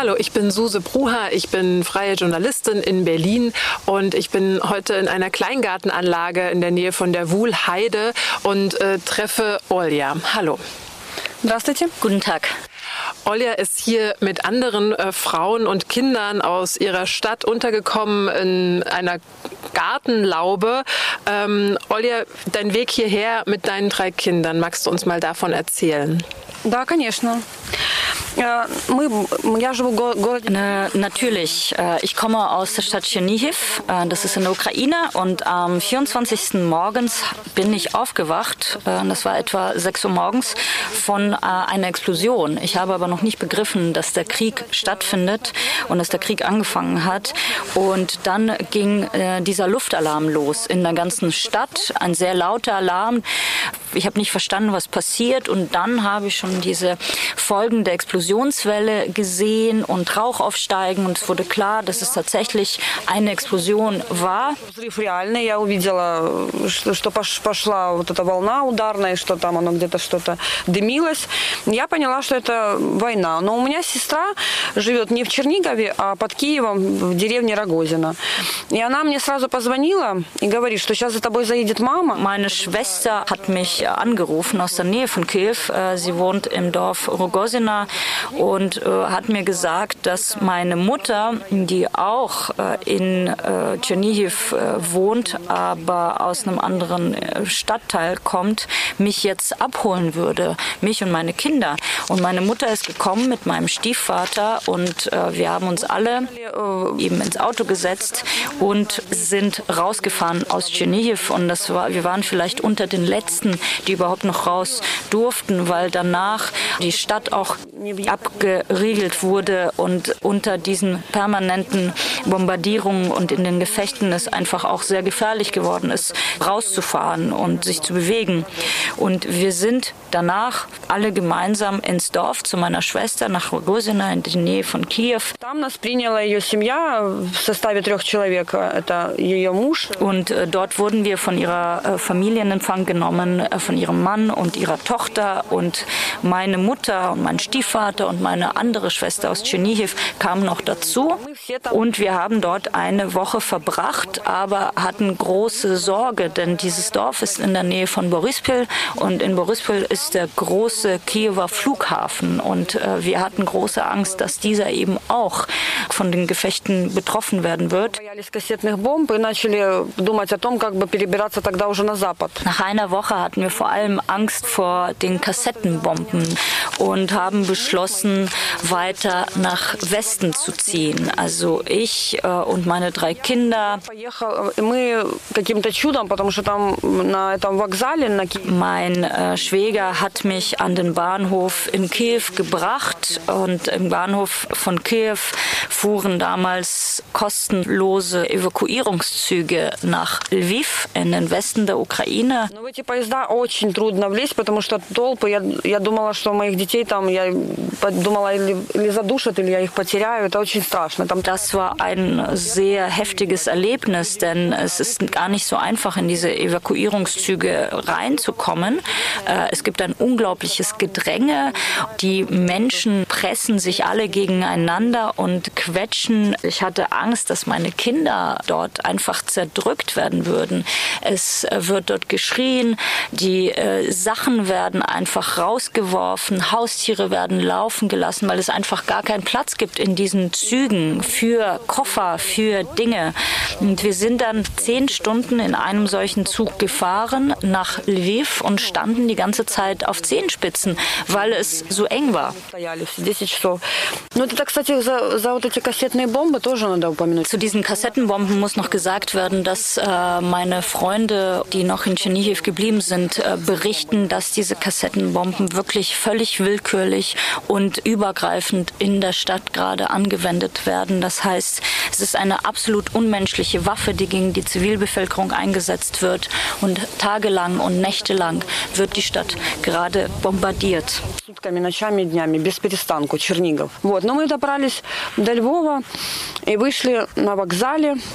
Hallo, ich bin Suse Bruha, ich bin freie Journalistin in Berlin und ich bin heute in einer Kleingartenanlage in der Nähe von der Wuhlheide und äh, treffe Olja. Hallo. Здравствуйте. Guten Tag. Olja ist hier mit anderen äh, Frauen und Kindern aus ihrer Stadt untergekommen in einer Gartenlaube. Ähm, Olja, dein Weg hierher mit deinen drei Kindern, magst du uns mal davon erzählen? Да, конечно. Äh, Natürlich. Äh, ich komme aus der Stadt Chernihiv, äh, das ist in der Ukraine, und am 24. morgens bin ich aufgewacht, das war etwa 6 Uhr morgens, von einer Explosion. Ich habe aber noch nicht begriffen, dass der Krieg stattfindet und dass der Krieg angefangen hat. Und dann ging dieser Luftalarm los in der ganzen Stadt, ein sehr lauter Alarm. Ich habe nicht verstanden, was passiert, und dann habe ich schon diese Folgen der Explosion Explosionswelle gesehen und Rauch aufsteigen und es wurde klar, dass es tatsächlich eine Explosion war. Я увидела, что пошла вот эта волна ударная, что там оно где-то что-то дымилось. Я поняла, что это война. Но у меня сестра живет не в Чернигове, а под Киевом в деревне Рогозина. И она мне сразу позвонила и говорит, что сейчас за тобой заедет мама. Meine Schwester hat mich angerufen aus der Nähe von Kiew. Sie wohnt im Dorf Rogozina und äh, hat mir gesagt, dass meine Mutter, die auch äh, in äh, Tschernihiv äh, wohnt, aber aus einem anderen äh, Stadtteil kommt, mich jetzt abholen würde, mich und meine Kinder. Und meine Mutter ist gekommen mit meinem Stiefvater und äh, wir haben uns alle eben ins Auto gesetzt und sind rausgefahren aus Tschernihiv und das war, wir waren vielleicht unter den letzten, die überhaupt noch raus durften, weil danach die Stadt auch abgeriegelt wurde und unter diesen permanenten Bombardierungen und in den Gefechten es einfach auch sehr gefährlich geworden ist, rauszufahren und sich zu bewegen. Und wir sind danach alle gemeinsam ins Dorf zu meiner Schwester nach Rogozina in der Nähe von Kiew. Und äh, dort wurden wir von ihrer äh, Familie in Empfang genommen, äh, von ihrem Mann und ihrer Tochter und meine Mutter und mein Stiefvater und meine andere Schwester aus Tschernihiv kamen noch dazu. Und wir haben dort eine Woche verbracht, aber hatten große Sorge, denn dieses Dorf ist in der Nähe von Borispil und in Borispil ist der große Kiewer Flughafen. Und äh, wir hatten große Angst, dass dieser eben auch von den Gefechten betroffen werden wird. Nach einer Woche hatten wir vor allem Angst vor den Kassettenbomben und haben beschlossen, weiter nach Westen zu ziehen. Also ich äh, und meine drei Kinder. Mein äh, Schwäger hat mich an den Bahnhof in Kiew gebracht und im Bahnhof von Kiew fuhren damals kostenlose Evakuierungszüge nach Lviv in den Westen der Ukraine. Я думала, что моих детей там, я думала, или, или задушат, или я их потеряю. Это очень страшно. Там das war ein sehr heftiges Erlebnis, denn es ist gar nicht so einfach, in diese Evakuierungszüge reinzukommen. Äh, es gibt ein unglaubliches Gedränge. Die Menschen pressen sich alle gegeneinander und quetschen. Ich hatte Angst, dass meine Kinder dort einfach zerdrückt werden würden. Es wird dort geschrien, die äh, Sachen werden einfach rausgeworfen, Haustiere werden laufen gelassen, weil es einfach gar keinen Platz gibt in diesen Zügen für Koffer, für Dinge. Und wir sind dann zehn Stunden in einem solchen Zug gefahren nach Lviv und standen die ganze Zeit auf Zehenspitzen, weil es so eng war. Zu diesen Kassettenbomben muss noch gesagt werden, dass äh, meine Freunde, die noch in Tschernihiv geblieben sind, äh, berichten, dass diese Kassettenbomben wirklich völlig willkürlich und übergreifend in der Stadt gerade angewendet werden. Das heißt, es ist eine absolut unmenschliche Waffe, die gegen die Zivilbevölkerung eingesetzt wird. Und tagelang und nächtelang wird die Stadt gerade bombardiert.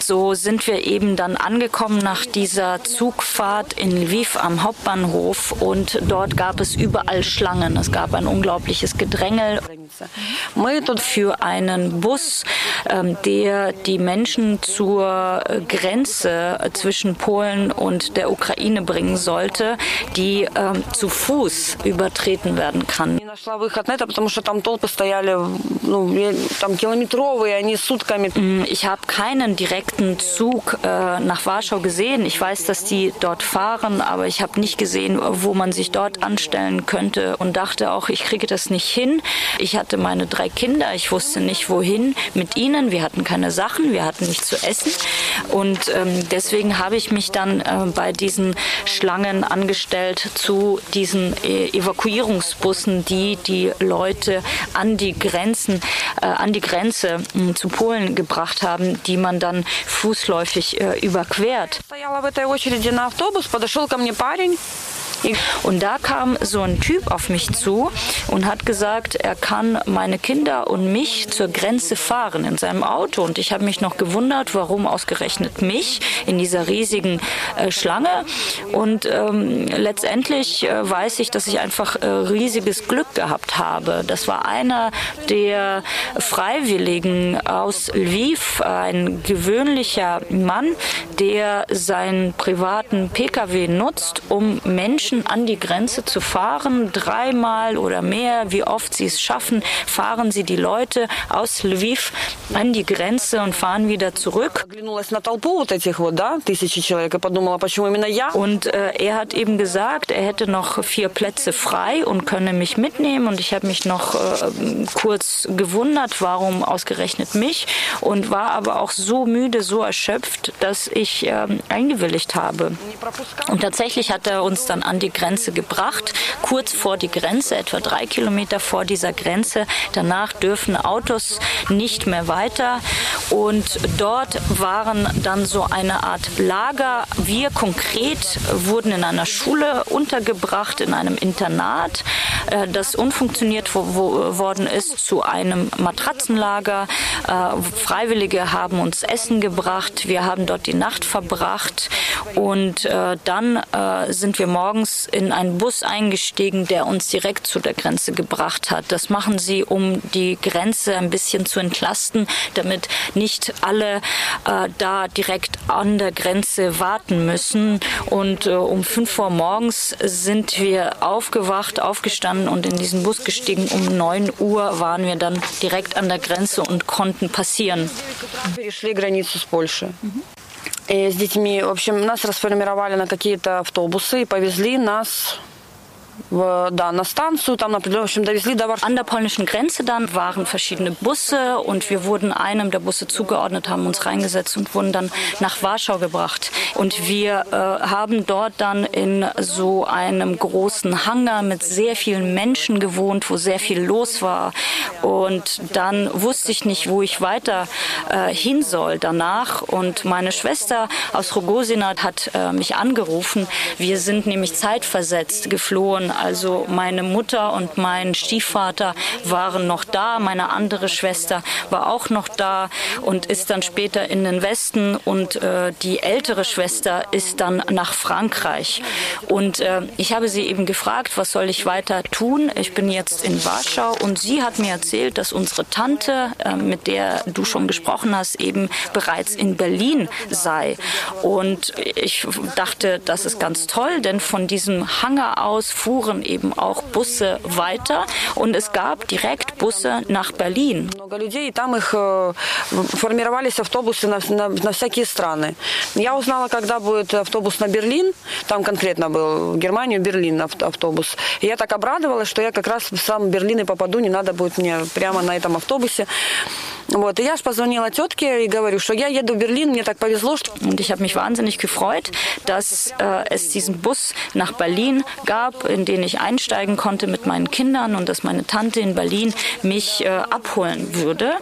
So sind wir eben dann angekommen nach dieser Zugfahrt in Lviv am Hauptbahnhof und dort gab es überall Schlangen. Es gab ein unglaubliches Gedrängel für einen Bus, ähm, der die Menschen zur Grenze zwischen Polen und der Ukraine bringen sollte, die ähm, zu Fuß übertreten werden kann. Ich habe keinen direkten Zug äh, nach Warschau gesehen. Ich weiß, dass die dort fahren, aber ich habe nicht gesehen, wo man sich dort anstellen könnte und dachte auch, ich kriege das nicht hin. Ich hatte meine drei Kinder, ich wusste nicht wohin mit ihnen. Wir hatten keine Sachen, wir hatten nichts zu essen und ähm, deswegen habe ich mich dann äh, bei diesen Schlangen angestellt zu diesen äh, Evakuierungsbussen, die die Leute an die Grenzen, äh, an die Grenze äh, zu Polen gebracht haben, die man dann fußläufig äh, überquert. Und da kam so ein Typ auf mich zu und hat gesagt, er kann meine Kinder und mich zur Grenze fahren in seinem Auto. Und ich habe mich noch gewundert, warum ausgerechnet mich in dieser riesigen äh, Schlange. Und ähm, letztendlich äh, weiß ich, dass ich einfach äh, riesiges Glück gehabt habe. Das war einer der Freiwilligen aus Lviv, ein gewöhnlicher Mann, der seinen privaten Pkw nutzt, um Menschen Menschen an die Grenze zu fahren, dreimal oder mehr, wie oft sie es schaffen, fahren sie die Leute aus Lviv an die Grenze und fahren wieder zurück. Und äh, er hat eben gesagt, er hätte noch vier Plätze frei und könne mich mitnehmen. Und ich habe mich noch äh, kurz gewundert, warum ausgerechnet mich und war aber auch so müde, so erschöpft, dass ich äh, eingewilligt habe. Und tatsächlich hat er uns dann an die Grenze gebracht, kurz vor die Grenze, etwa drei Kilometer vor dieser Grenze. Danach dürfen Autos nicht mehr weiter. Und dort waren dann so eine Art Lager. Wir konkret wurden in einer Schule untergebracht, in einem Internat, äh, das unfunktioniert worden ist, zu einem Matratzenlager. Äh, Freiwillige haben uns Essen gebracht. Wir haben dort die Nacht verbracht. Und äh, dann sind wir morgens in einen Bus eingestiegen, der uns direkt zu der Grenze gebracht hat. Das machen sie, um die Grenze ein bisschen zu entlasten, damit nicht alle äh, da direkt an der Grenze warten müssen. Und äh, um 5 Uhr morgens sind wir aufgewacht, aufgestanden und in diesen Bus gestiegen. Um 9 Uhr waren wir dann direkt an der Grenze und konnten passieren. Mhm. с детьми. В общем, нас расформировали на какие-то автобусы и повезли нас da на станцию, там, в общем, довезли до An der polnischen Grenze dann waren verschiedene Busse und wir wurden einem der Busse zugeordnet, haben uns reingesetzt und wurden dann nach Warschau gebracht. Und wir äh, haben dort dann in so einem großen Hangar mit sehr vielen Menschen gewohnt, wo sehr viel los war. Und dann wusste ich nicht, wo ich weiter äh, hin soll danach. Und meine Schwester aus Rogosina hat äh, mich angerufen. Wir sind nämlich zeitversetzt geflohen also meine Mutter und mein Stiefvater waren noch da, meine andere Schwester war auch noch da und ist dann später in den Westen und äh, die ältere Schwester ist dann nach Frankreich. Und äh, ich habe sie eben gefragt, was soll ich weiter tun? Ich bin jetzt in Warschau und sie hat mir erzählt, dass unsere Tante, äh, mit der du schon gesprochen hast, eben bereits in Berlin sei. Und ich dachte, das ist ganz toll, denn von diesem Hangar aus fuhr fuhren eben auch Busse weiter und es gab direkt Busse nach Berlin. Людей, там их э, формировались автобусы на, на, всякие страны. Я узнала, когда будет автобус на Берлин, там конкретно был Германию, Берлин автобус. Я так обрадовалась, что я как раз в сам Берлин и попаду, не надо будет мне прямо на этом автобусе. Вот. И я же позвонила тетке и говорю, что я еду в Берлин, мне так повезло. Что... Und ich habe mich wahnsinnig gefreut, dass äh, es diesen Bus nach Berlin gab, in den ich einsteigen konnte mit meinen Kindern und dass meine Tante in Berlin mich äh, abholen würde.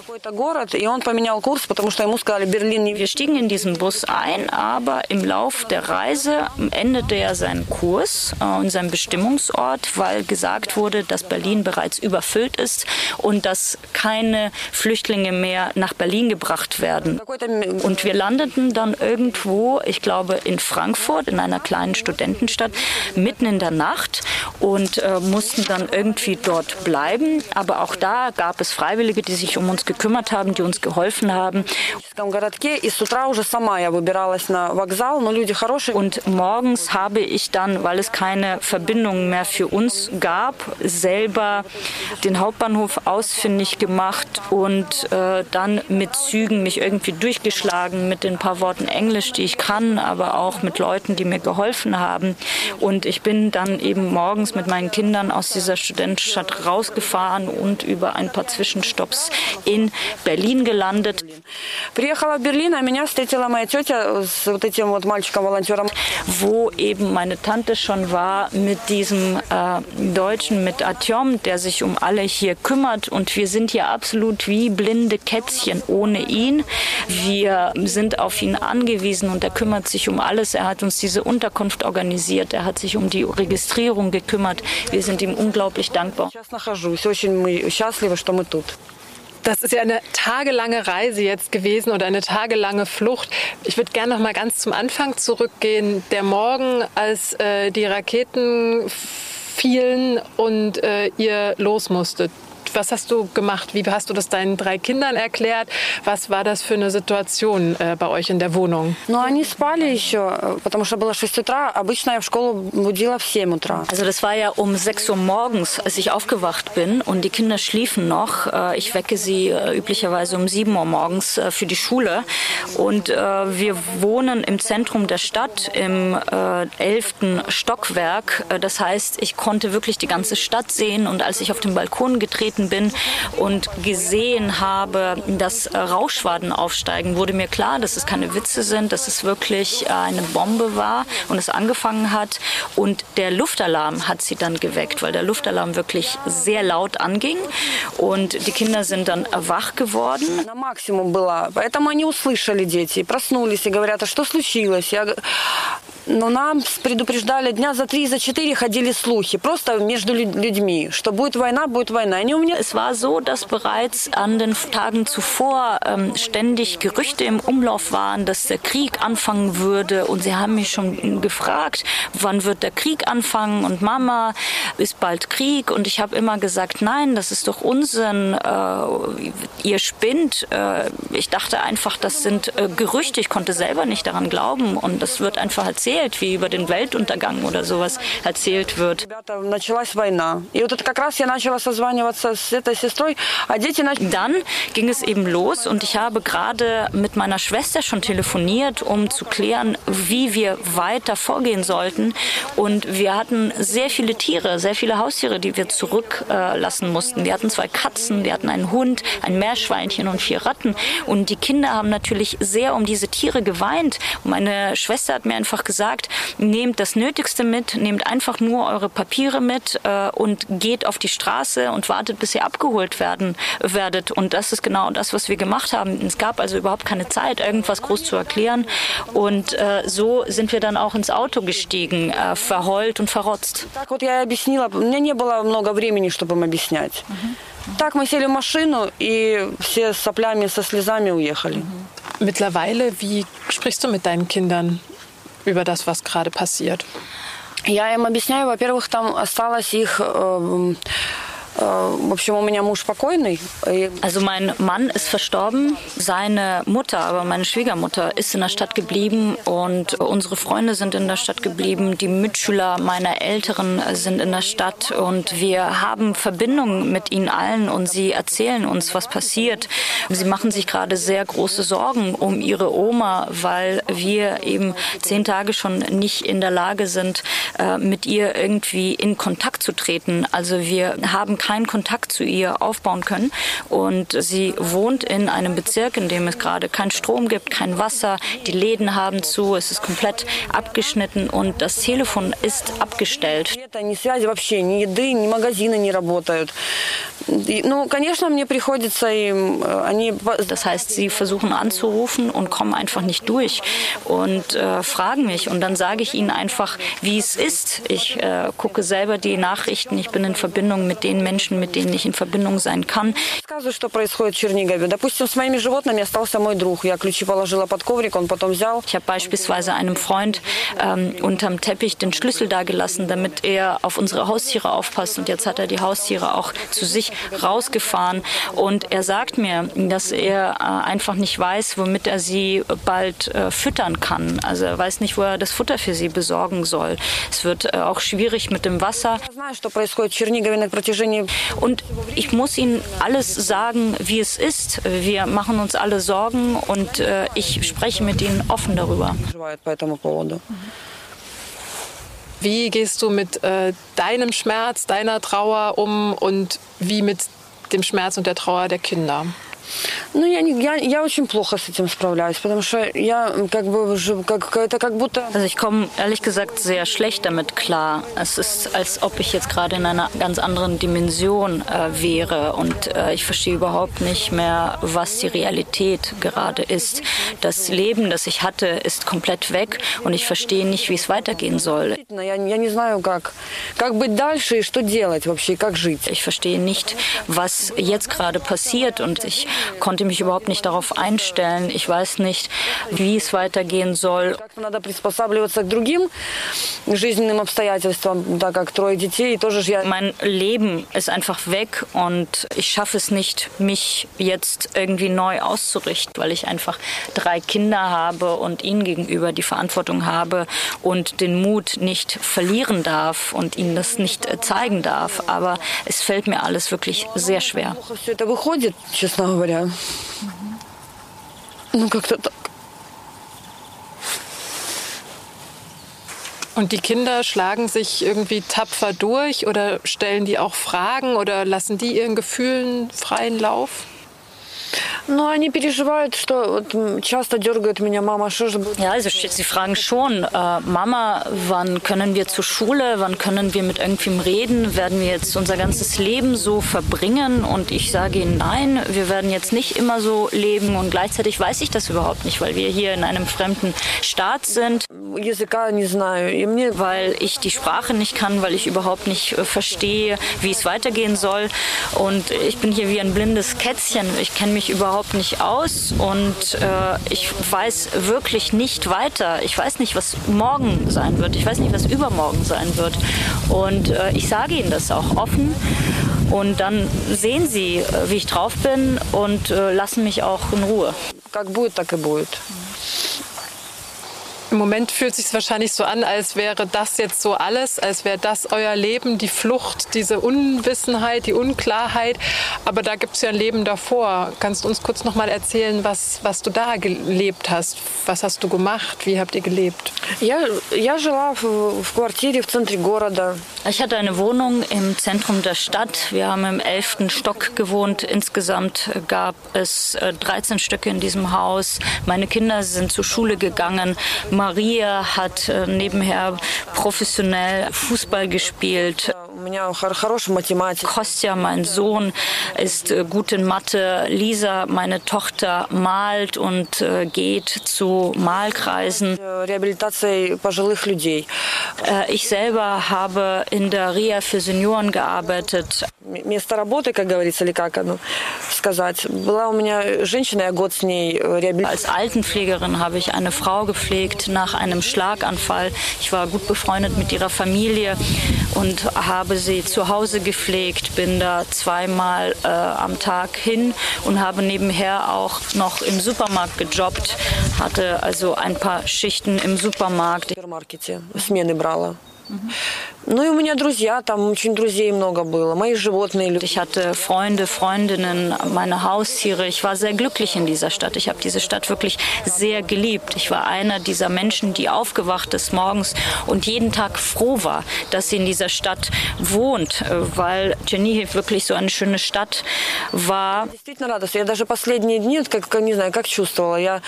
Wir stiegen in diesen Bus ein, aber im Lauf der Reise endete er seinen Kurs äh, und seinen Bestimmungsort, weil gesagt wurde, dass Berlin bereits überfüllt ist und dass keine Flüchtlinge mehr nach Berlin gebracht werden. Und wir landeten dann irgendwo, ich glaube in Frankfurt, in einer kleinen Studentenstadt, mitten in der Nacht und äh, mussten dann irgendwie dort bleiben. Aber auch da gab es Freiwillige, die sich um uns gekümmert haben, die uns geholfen haben. Und morgens habe ich dann, weil es keine Verbindung mehr für uns gab, selber den Hauptbahnhof ausfindig gemacht und äh, dann mit Zügen mich irgendwie durchgeschlagen mit den paar Worten Englisch, die ich kann, aber auch mit Leuten, die mir geholfen haben. Und ich bin dann eben morgens mit meinen Kindern aus dieser Studentenstadt rausgefahren und über ein paar Zwischenstopps in Berlin gelandet. Wo eben meine Tante schon war mit diesem äh, Deutschen, mit Artyom, der sich um alle hier kümmert. Und wir sind hier absolut wie blinde Kätzchen ohne ihn. Wir sind auf ihn angewiesen und er kümmert sich um alles. Er hat uns diese Unterkunft organisiert. Er hat sich um die Registrierung gekümmert. Wir sind ihm unglaublich dankbar. Das ist ja eine tagelange Reise jetzt gewesen oder eine tagelange Flucht. Ich würde gerne noch mal ganz zum Anfang zurückgehen. Der Morgen, als äh, die Raketen fielen und äh, ihr los musstet Was hast du gemacht? Wie hast du das deinen drei Kindern erklärt? Was war das für eine Situation äh, bei euch in der Wohnung? Ну, они спали еще, потому что было 6 утра. Обычно я в школу будила в 7 утра. Also das war ja um 6 Uhr morgens, als ich aufgewacht bin und die Kinder schliefen noch. Äh, ich wecke sie äh, üblicherweise um 7 Uhr morgens äh, für die Schule. Und wir wohnen im Zentrum der Stadt im 11. Stockwerk. Das heißt, ich konnte wirklich die ganze Stadt sehen und als ich auf den Balkon getreten gelaufen bin und gesehen habe, dass Rauschwaden aufsteigen, wurde mir klar, dass es keine Witze sind, dass es wirklich eine Bombe war und es angefangen hat. Und der Luftalarm hat sie dann geweckt, weil der Luftalarm wirklich sehr laut anging. Und die Kinder sind dann wach geworden. На максимум была. Поэтому они услышали дети, проснулись и говорят, а что случилось? Я Но нам предупреждали дня за три, за четыре ходили слухи, просто между людьми, что будет война, будет война. Они у меня... Es war so, dass bereits an den Tagen zuvor ähm, ständig Gerüchte im Umlauf waren, dass der Krieg anfangen würde. Und sie haben mich schon gefragt, wann wird der Krieg anfangen? Und Mama, ist bald Krieg? Und ich habe immer gesagt, nein, das ist doch Unsinn. Äh, ihr spinnt. Äh, ich dachte einfach, das sind äh, Gerüchte. Ich konnte selber nicht daran glauben. Und das wird einfach erzählt erzählt, wie über den Weltuntergang oder sowas erzählt wird. dann ging es eben los und ich habe gerade mit meiner Schwester schon telefoniert, um zu klären, wie wir weiter vorgehen sollten. Und wir hatten sehr viele Tiere, sehr viele Haustiere, die wir zurücklassen mussten. Wir hatten zwei Katzen, wir hatten einen Hund, ein Meerschweinchen und vier Ratten. Und die Kinder haben natürlich sehr um diese Tiere geweint. Und meine Schwester hat mir einfach gesagt, nehmt das Nötigste mit, nehmt einfach nur eure Papiere mit äh, und geht auf die Straße und wartet, bis ihr abgeholt werden werdet. Und das ist genau das, was wir gemacht haben. Es gab also überhaupt keine Zeit, irgendwas groß zu erklären. Und äh, so sind wir dann auch ins Auto gestiegen, äh, verheult und verrotzt. Так мы сели в машину и все с соплями, со слезами уехали. Mittlerweile, wie sprichst du mit deinen Kindern über das, was gerade passiert? Я им объясняю, во-первых, там осталось их also mein Mann ist verstorben, seine Mutter, aber meine Schwiegermutter ist in der Stadt geblieben und unsere Freunde sind in der Stadt geblieben, die Mitschüler meiner Älteren sind in der Stadt und wir haben Verbindungen mit ihnen allen und sie erzählen uns, was passiert. Sie machen sich gerade sehr große Sorgen um ihre Oma, weil wir eben zehn Tage schon nicht in der Lage sind, äh, mit ihr irgendwie in Kontakt zu treten. Also wir haben keinen Kontakt zu ihr aufbauen können. Und sie wohnt in einem Bezirk, in dem es gerade keinen Strom gibt, kein Wasser. Die Läden haben zu, es ist komplett abgeschnitten und das Telefon ist abgestellt. Das heißt, sie versuchen anzurufen und kommen einfach nicht durch und äh, fragen mich. Und dann sage ich ihnen einfach, wie es ist. Ich äh, gucke selber die Nachrichten. Ich bin in Verbindung mit den Menschen, mit denen ich in Verbindung sein kann. Ich habe beispielsweise einem Freund ähm, unterm Teppich den Schlüssel da gelassen, damit er auf unsere Haustiere aufpasst. Und jetzt hat er die Haustiere auch zu sich rausgefahren. Und er sagt mir, dass er äh, einfach nicht weiß, womit er sie bald äh, füttern kann. Also er weiß nicht, wo er das Futter für sie besorgen soll. Es wird äh, auch schwierig mit dem Wasser. Und ich muss Ihnen alles sagen, wie es ist. Wir machen uns alle Sorgen und ich spreche mit Ihnen offen darüber. Wie gehst du mit äh, deinem Schmerz, deiner Trauer um und wie mit dem Schmerz und der Trauer der Kinder? Ну, я, не, я, я очень плохо с этим справляюсь, потому что я как бы уже, как, это как будто... Also ich komme ehrlich gesagt sehr schlecht damit klar. Es ist, als ob ich jetzt gerade in einer ganz anderen Dimension äh, wäre und äh, ich verstehe überhaupt nicht mehr, was die Realität gerade ist. Das Leben, das ich hatte, ist komplett weg und ich verstehe nicht, wie es weitergehen soll. Ich verstehe nicht, was jetzt gerade passiert und ich konnte mich überhaupt nicht darauf einstellen. Ich weiß nicht, wie es weitergehen soll. Mein Leben ist einfach weg und ich schaffe es nicht, mich jetzt irgendwie neu auszurichten, weil ich einfach drei Kinder habe und ihnen gegenüber die Verantwortung habe und den Mut nicht verlieren darf und ihnen das nicht zeigen darf. Aber es fällt mir alles wirklich sehr schwer говоря. Ну, как-то так. Und die Kinder schlagen sich irgendwie tapfer durch oder stellen die auch Fragen oder lassen die ihren Gefühlen freien Lauf? Ну, они переживают, что вот часто дергают меня, Mama, что же будет? Ja, also sie fragen schon, äh, Mama, wann können wir zur Schule, wann können wir mit irgendwem reden, werden wir jetzt unser ganzes Leben so verbringen? Und ich sage ihnen, nein, wir werden jetzt nicht immer so leben und gleichzeitig weiß ich das überhaupt nicht, weil wir hier in einem fremden Staat sind. Weil ich die Sprache nicht kann, weil ich überhaupt nicht äh, verstehe, wie es weitergehen soll. Und ich bin hier wie ein blindes Kätzchen. Ich kenne mich überhaupt überhaupt nicht aus und äh, ich weiß wirklich nicht weiter. Ich weiß nicht, was morgen sein wird. Ich weiß nicht, was übermorgen sein wird. Und äh, ich sage Ihnen das auch offen. Und dann sehen Sie, äh, wie ich drauf bin und äh, lassen mich auch in Ruhe. Как будет, так и будет. Im Moment fühlt es sich wahrscheinlich so an, als wäre das jetzt so alles, als wäre das euer Leben, die Flucht, diese Unwissenheit, die Unklarheit. Aber da gibt es ja ein Leben davor. Kannst du uns kurz noch mal erzählen, was, was du da gelebt hast? Was hast du gemacht? Wie habt ihr gelebt? Я, я жила в, в квартире в центре города. Ich hatte eine Wohnung im Zentrum der Stadt. Wir haben im elften Stock gewohnt. Insgesamt gab es 13 Stücke in diesem Haus. Meine Kinder sind zur Schule gegangen. Maria hat äh, nebenher professionell Fußball gespielt. Kostja, mein Sohn, ist äh, gut in Mathe. Lisa, meine Tochter, malt und äh, geht zu Malkreisen. Ich selber habe in der Reha für Senioren gearbeitet. место работы, как говорится, или как оно сказать. Была у меня женщина, я год с ней э, реабилитировала. Als Altenpflegerin habe ich eine Frau gepflegt nach einem Schlaganfall. Ich war gut befreundet mit ihrer Familie und habe habe sie zu Hause gepflegt, bin da zweimal äh, am Tag hin und habe nebenher auch noch im Supermarkt gejobbt, hatte also ein paar Schichten im Supermarkt. Mhm. Ну и у меня друзья, там очень друзей много было, мои животные. люди. Ich hatte Freunde, Freundinnen, meine Haustiere. Ich war sehr glücklich in dieser Stadt. Ich habe diese Stadt wirklich sehr geliebt. Ich war einer dieser Menschen, die aufgewacht ist morgens und jeden Tag froh war, dass sie in dieser Stadt wohnt, äh, weil Чернигів wirklich so eine schöne Stadt war. Действительно радостно. Я даже последние дни, как, как, не знаю, как чувствовала. Я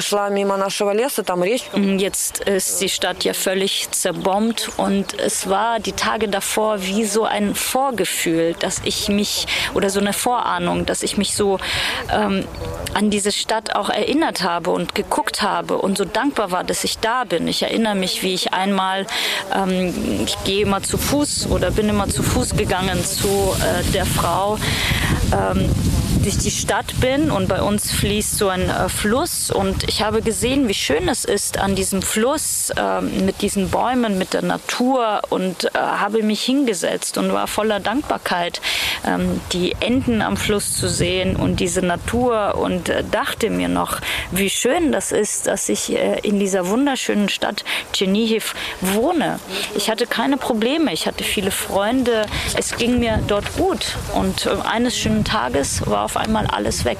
шла мимо нашего леса, там речка. Jetzt ist die Stadt ja völlig zerbombt und es war die Tage davor wie so ein Vorgefühl, dass ich mich oder so eine Vorahnung, dass ich mich so ähm, an diese Stadt auch erinnert habe und geguckt habe und so dankbar war, dass ich da bin. Ich erinnere mich, wie ich einmal, ähm, ich gehe immer zu Fuß oder bin immer zu Fuß gegangen zu äh, der Frau. Ähm, durch die Stadt bin und bei uns fließt so ein äh, Fluss und ich habe gesehen, wie schön es ist an diesem Fluss äh, mit diesen Bäumen, mit der Natur und äh, habe mich hingesetzt und war voller Dankbarkeit, ähm, die Enten am Fluss zu sehen und diese Natur und äh, dachte mir noch, wie schön das ist, dass ich äh, in dieser wunderschönen Stadt Tschernihiv wohne. Ich hatte keine Probleme, ich hatte viele Freunde, es ging mir dort gut und äh, eines schönen Tages war auf auf einmal alles weg.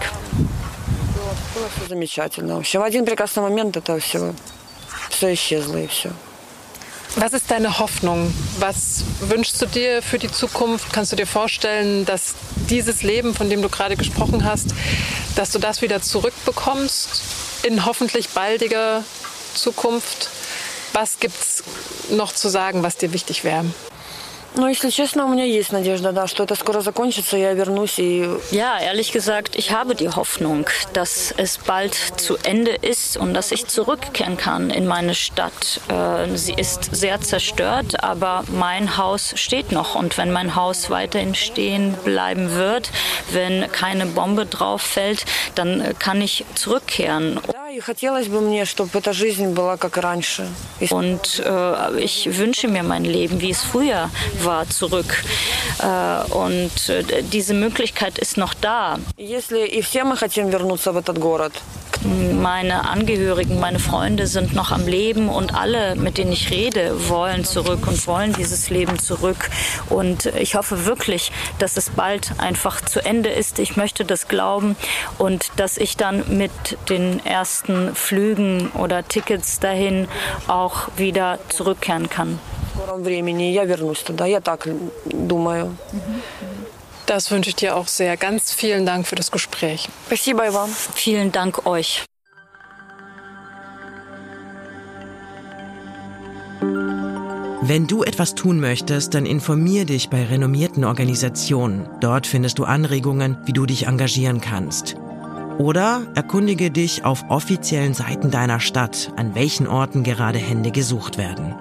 Was ist deine Hoffnung? Was wünschst du dir für die Zukunft? Kannst du dir vorstellen, dass dieses Leben, von dem du gerade gesprochen hast, dass du das wieder zurückbekommst in hoffentlich baldiger Zukunft? Was gibt es noch zu sagen, was dir wichtig wäre? Ну, если честно, у меня есть надежда, да, что это скоро закончится, я вернусь и Ja, ehrlich gesagt, ich habe die Hoffnung, dass es bald zu Ende ist und dass ich zurückkehren kann in meine Stadt. Äh, Sie ist sehr zerstört, aber mein Haus steht noch. Und wenn mein Haus weiterhin stehen bleiben wird, wenn keine Bombe drauf fällt, dann äh, kann ich zurückkehren. Да, И хотелось бы мне, чтобы эта жизнь была как раньше. Und äh, ich wünsche mir mein Leben, wie es früher war, zurück. Äh, und äh, diese Möglichkeit ist noch da. Если и все мы хотим вернуться в этот город, Meine Angehörigen, meine Freunde sind noch am Leben und alle, mit denen ich rede, wollen zurück und wollen dieses Leben zurück. Und ich hoffe wirklich, dass es bald einfach zu Ende ist. Ich möchte das glauben und dass ich dann mit den ersten Flügen oder Tickets dahin auch wieder zurückkehren kann. в скором времени я вернусь туда. Я так думаю. Das wünsche ich dir auch sehr. Ganz vielen Dank für das Gespräch. Спасибо и вам. Vielen Dank euch. Wenn du etwas tun möchtest, dann informier dich bei renommierten Organisationen. Dort findest du Anregungen, wie du dich engagieren kannst. Oder erkundige dich auf offiziellen Seiten deiner Stadt, an welchen Orten gerade Hände gesucht werden.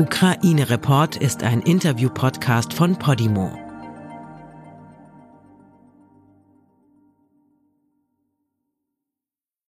Ukraine Report ist ein Interview-Podcast von Podimo.